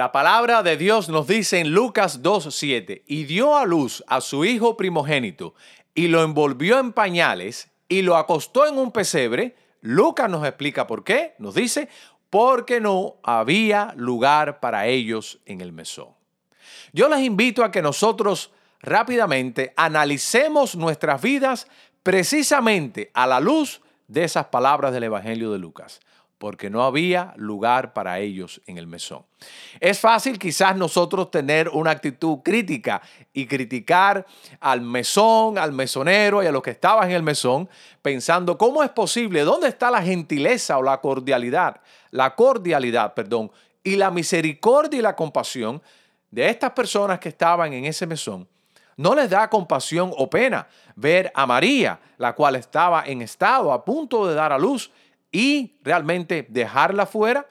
La palabra de Dios nos dice en Lucas 2.7, y dio a luz a su hijo primogénito, y lo envolvió en pañales, y lo acostó en un pesebre. Lucas nos explica por qué. Nos dice, porque no había lugar para ellos en el mesón. Yo les invito a que nosotros rápidamente analicemos nuestras vidas precisamente a la luz de esas palabras del Evangelio de Lucas porque no había lugar para ellos en el mesón. Es fácil quizás nosotros tener una actitud crítica y criticar al mesón, al mesonero y a los que estaban en el mesón, pensando cómo es posible, dónde está la gentileza o la cordialidad, la cordialidad, perdón, y la misericordia y la compasión de estas personas que estaban en ese mesón. No les da compasión o pena ver a María, la cual estaba en estado a punto de dar a luz y realmente dejarla fuera.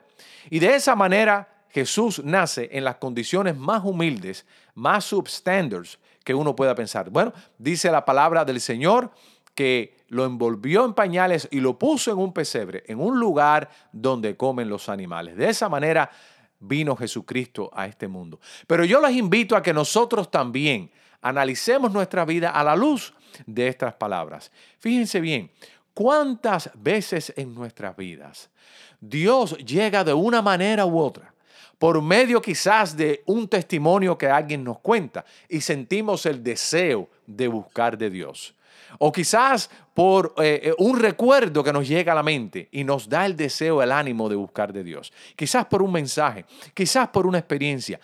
Y de esa manera Jesús nace en las condiciones más humildes, más substandards que uno pueda pensar. Bueno, dice la palabra del Señor que lo envolvió en pañales y lo puso en un pesebre, en un lugar donde comen los animales. De esa manera vino Jesucristo a este mundo. Pero yo les invito a que nosotros también analicemos nuestra vida a la luz de estas palabras. Fíjense bien, ¿Cuántas veces en nuestras vidas Dios llega de una manera u otra, por medio quizás de un testimonio que alguien nos cuenta y sentimos el deseo de buscar de Dios? O quizás por eh, eh, un recuerdo que nos llega a la mente y nos da el deseo, el ánimo de buscar de Dios. Quizás por un mensaje, quizás por una experiencia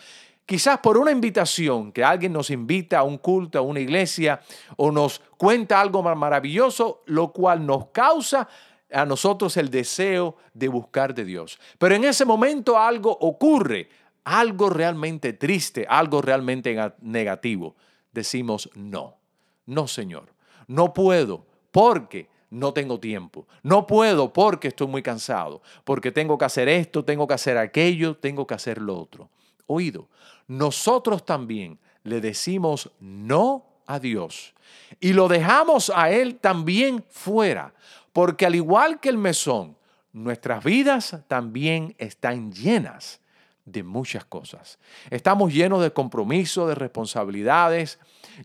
quizás por una invitación, que alguien nos invita a un culto, a una iglesia, o nos cuenta algo maravilloso, lo cual nos causa a nosotros el deseo de buscar de Dios. Pero en ese momento algo ocurre, algo realmente triste, algo realmente negativo. Decimos, no, no Señor, no puedo, porque no tengo tiempo. No puedo porque estoy muy cansado, porque tengo que hacer esto, tengo que hacer aquello, tengo que hacer lo otro oído, nosotros también le decimos no a Dios y lo dejamos a Él también fuera, porque al igual que el mesón, nuestras vidas también están llenas de muchas cosas. Estamos llenos de compromisos, de responsabilidades,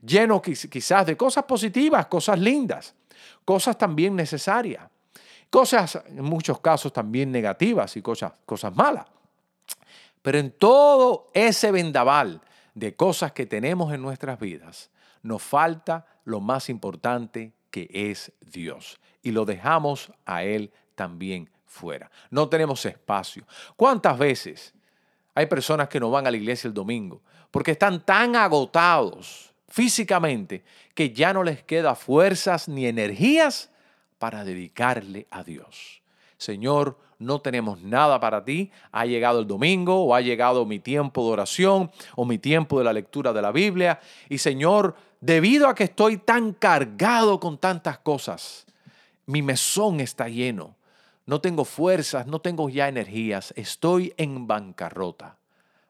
llenos quizás de cosas positivas, cosas lindas, cosas también necesarias, cosas en muchos casos también negativas y cosas, cosas malas. Pero en todo ese vendaval de cosas que tenemos en nuestras vidas, nos falta lo más importante que es Dios. Y lo dejamos a Él también fuera. No tenemos espacio. ¿Cuántas veces hay personas que no van a la iglesia el domingo porque están tan agotados físicamente que ya no les queda fuerzas ni energías para dedicarle a Dios? Señor, no tenemos nada para ti, ha llegado el domingo o ha llegado mi tiempo de oración o mi tiempo de la lectura de la Biblia. Y Señor, debido a que estoy tan cargado con tantas cosas, mi mesón está lleno. No tengo fuerzas, no tengo ya energías, estoy en bancarrota.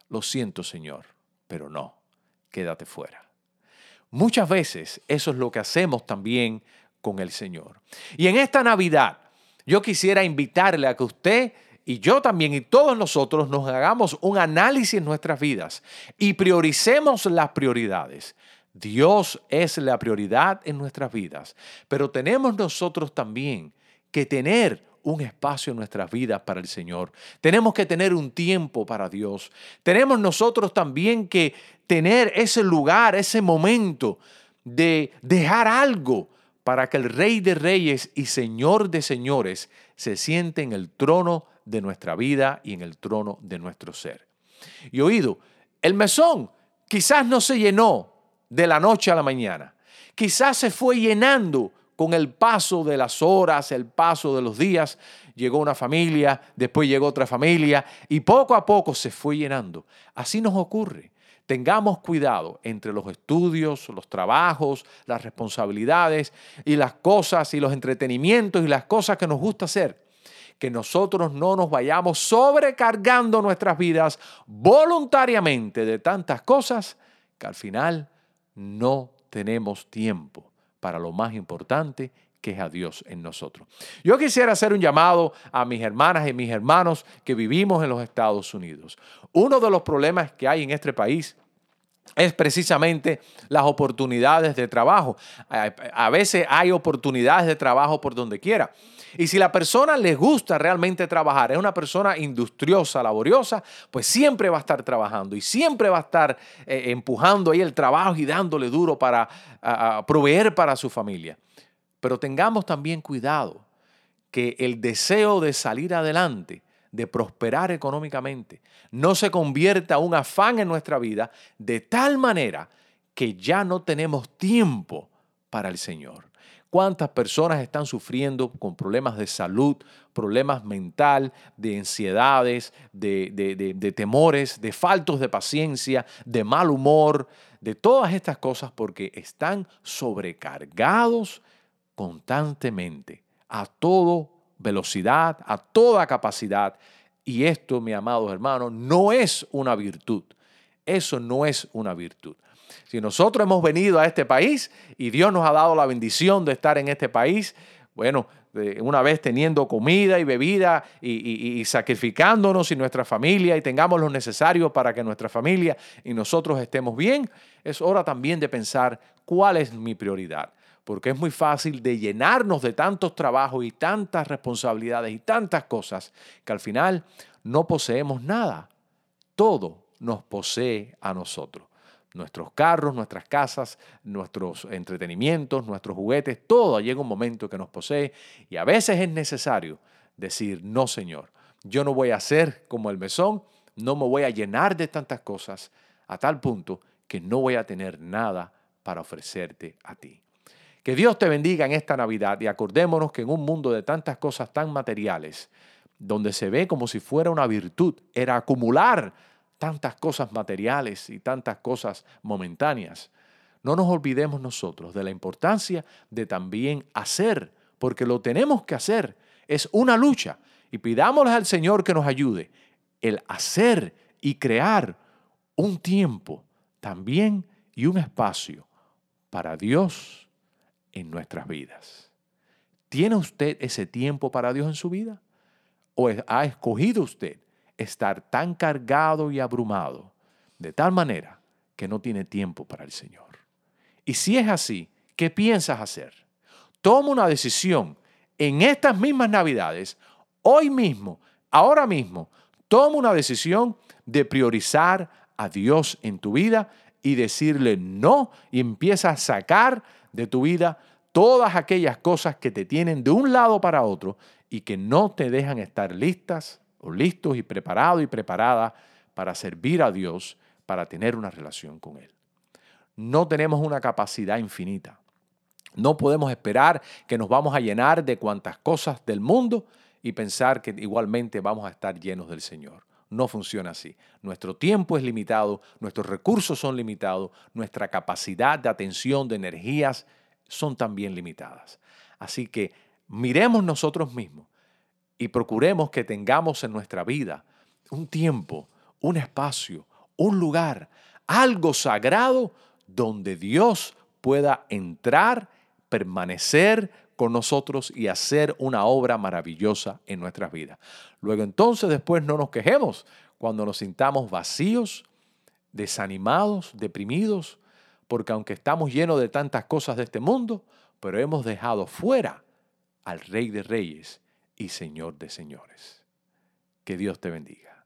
Lo siento, Señor, pero no, quédate fuera. Muchas veces eso es lo que hacemos también con el Señor. Y en esta Navidad, yo quisiera invitarle a que usted y yo también y todos nosotros nos hagamos un análisis en nuestras vidas y prioricemos las prioridades. Dios es la prioridad en nuestras vidas, pero tenemos nosotros también que tener un espacio en nuestras vidas para el Señor. Tenemos que tener un tiempo para Dios. Tenemos nosotros también que tener ese lugar, ese momento de dejar algo para que el Rey de Reyes y Señor de Señores se siente en el trono de nuestra vida y en el trono de nuestro ser. Y oído, el mesón quizás no se llenó de la noche a la mañana, quizás se fue llenando con el paso de las horas, el paso de los días, llegó una familia, después llegó otra familia y poco a poco se fue llenando. Así nos ocurre. Tengamos cuidado entre los estudios, los trabajos, las responsabilidades y las cosas y los entretenimientos y las cosas que nos gusta hacer. Que nosotros no nos vayamos sobrecargando nuestras vidas voluntariamente de tantas cosas que al final no tenemos tiempo para lo más importante que es a Dios en nosotros. Yo quisiera hacer un llamado a mis hermanas y mis hermanos que vivimos en los Estados Unidos. Uno de los problemas que hay en este país es precisamente las oportunidades de trabajo. A veces hay oportunidades de trabajo por donde quiera. Y si la persona le gusta realmente trabajar, es una persona industriosa, laboriosa, pues siempre va a estar trabajando y siempre va a estar eh, empujando ahí el trabajo y dándole duro para proveer para su familia. Pero tengamos también cuidado que el deseo de salir adelante de prosperar económicamente, no se convierta un afán en nuestra vida de tal manera que ya no tenemos tiempo para el Señor. ¿Cuántas personas están sufriendo con problemas de salud, problemas mental, de ansiedades, de, de, temores, de faltos de paciencia, de mal humor, de todas estas cosas porque están sobrecargados constantemente a todo velocidad, a toda capacidad. Y esto, mi amados hermanos, no es una virtud. Eso no es una virtud. Si nosotros hemos venido a este país y Dios nos ha dado la bendición de estar en este país, bueno, una vez teniendo comida y bebida y, sacrificándonos y nuestra familia y tengamos lo necesario para que nuestra familia y nosotros estemos bien, es hora también de pensar cuál es mi prioridad porque es muy fácil de llenarnos de tantos trabajos y tantas responsabilidades y tantas cosas que al final no poseemos nada. Todo nos posee a nosotros. Nuestros carros, nuestras casas, nuestros entretenimientos, nuestros juguetes, todo llega un momento que nos posee y a veces es necesario decir, no Señor, yo no voy a ser como el mesón, no me voy a llenar de tantas cosas a tal punto que no voy a tener nada para ofrecerte a ti. Que Dios te bendiga en esta Navidad y acordémonos que en un mundo de tantas cosas tan materiales, donde se ve como si fuera una virtud, era acumular tantas cosas materiales y tantas cosas momentáneas. No nos olvidemos nosotros de la importancia de también hacer, porque lo tenemos que hacer. Es una lucha y pidámosle al Señor que nos ayude el hacer y crear un tiempo también y un espacio para Dios en nuestras vidas. ¿Tiene usted ese tiempo para Dios en su vida? ¿O ha escogido usted estar tan cargado y abrumado de tal manera que no tiene tiempo para el Señor? Y si es así, ¿qué piensas hacer? Toma una decisión en estas mismas Navidades, hoy mismo, ahora mismo, toma una decisión de priorizar a Dios en tu vida y decirle no y empieza a sacar de tu vida todas aquellas cosas que te tienen de un lado para otro y que no te dejan estar listas o listos y preparados y preparada para servir a Dios, para tener una relación con Él. No tenemos una capacidad infinita. No podemos esperar que nos vamos a llenar de cuantas cosas del mundo y pensar que igualmente vamos a estar llenos del Señor. No funciona así. Nuestro tiempo es limitado, nuestros recursos son limitados, nuestra capacidad de atención, de energías, son también limitadas. Así que miremos nosotros mismos y procuremos que tengamos en nuestra vida un tiempo, un espacio, un lugar, algo sagrado donde Dios pueda entrar, permanecer con nosotros y hacer una obra maravillosa en nuestras vidas. Luego entonces después no nos quejemos cuando nos sintamos vacíos, desanimados, deprimidos, porque aunque estamos llenos de tantas cosas de este mundo, pero hemos dejado fuera al Rey de Reyes y Señor de Señores. Que Dios te bendiga.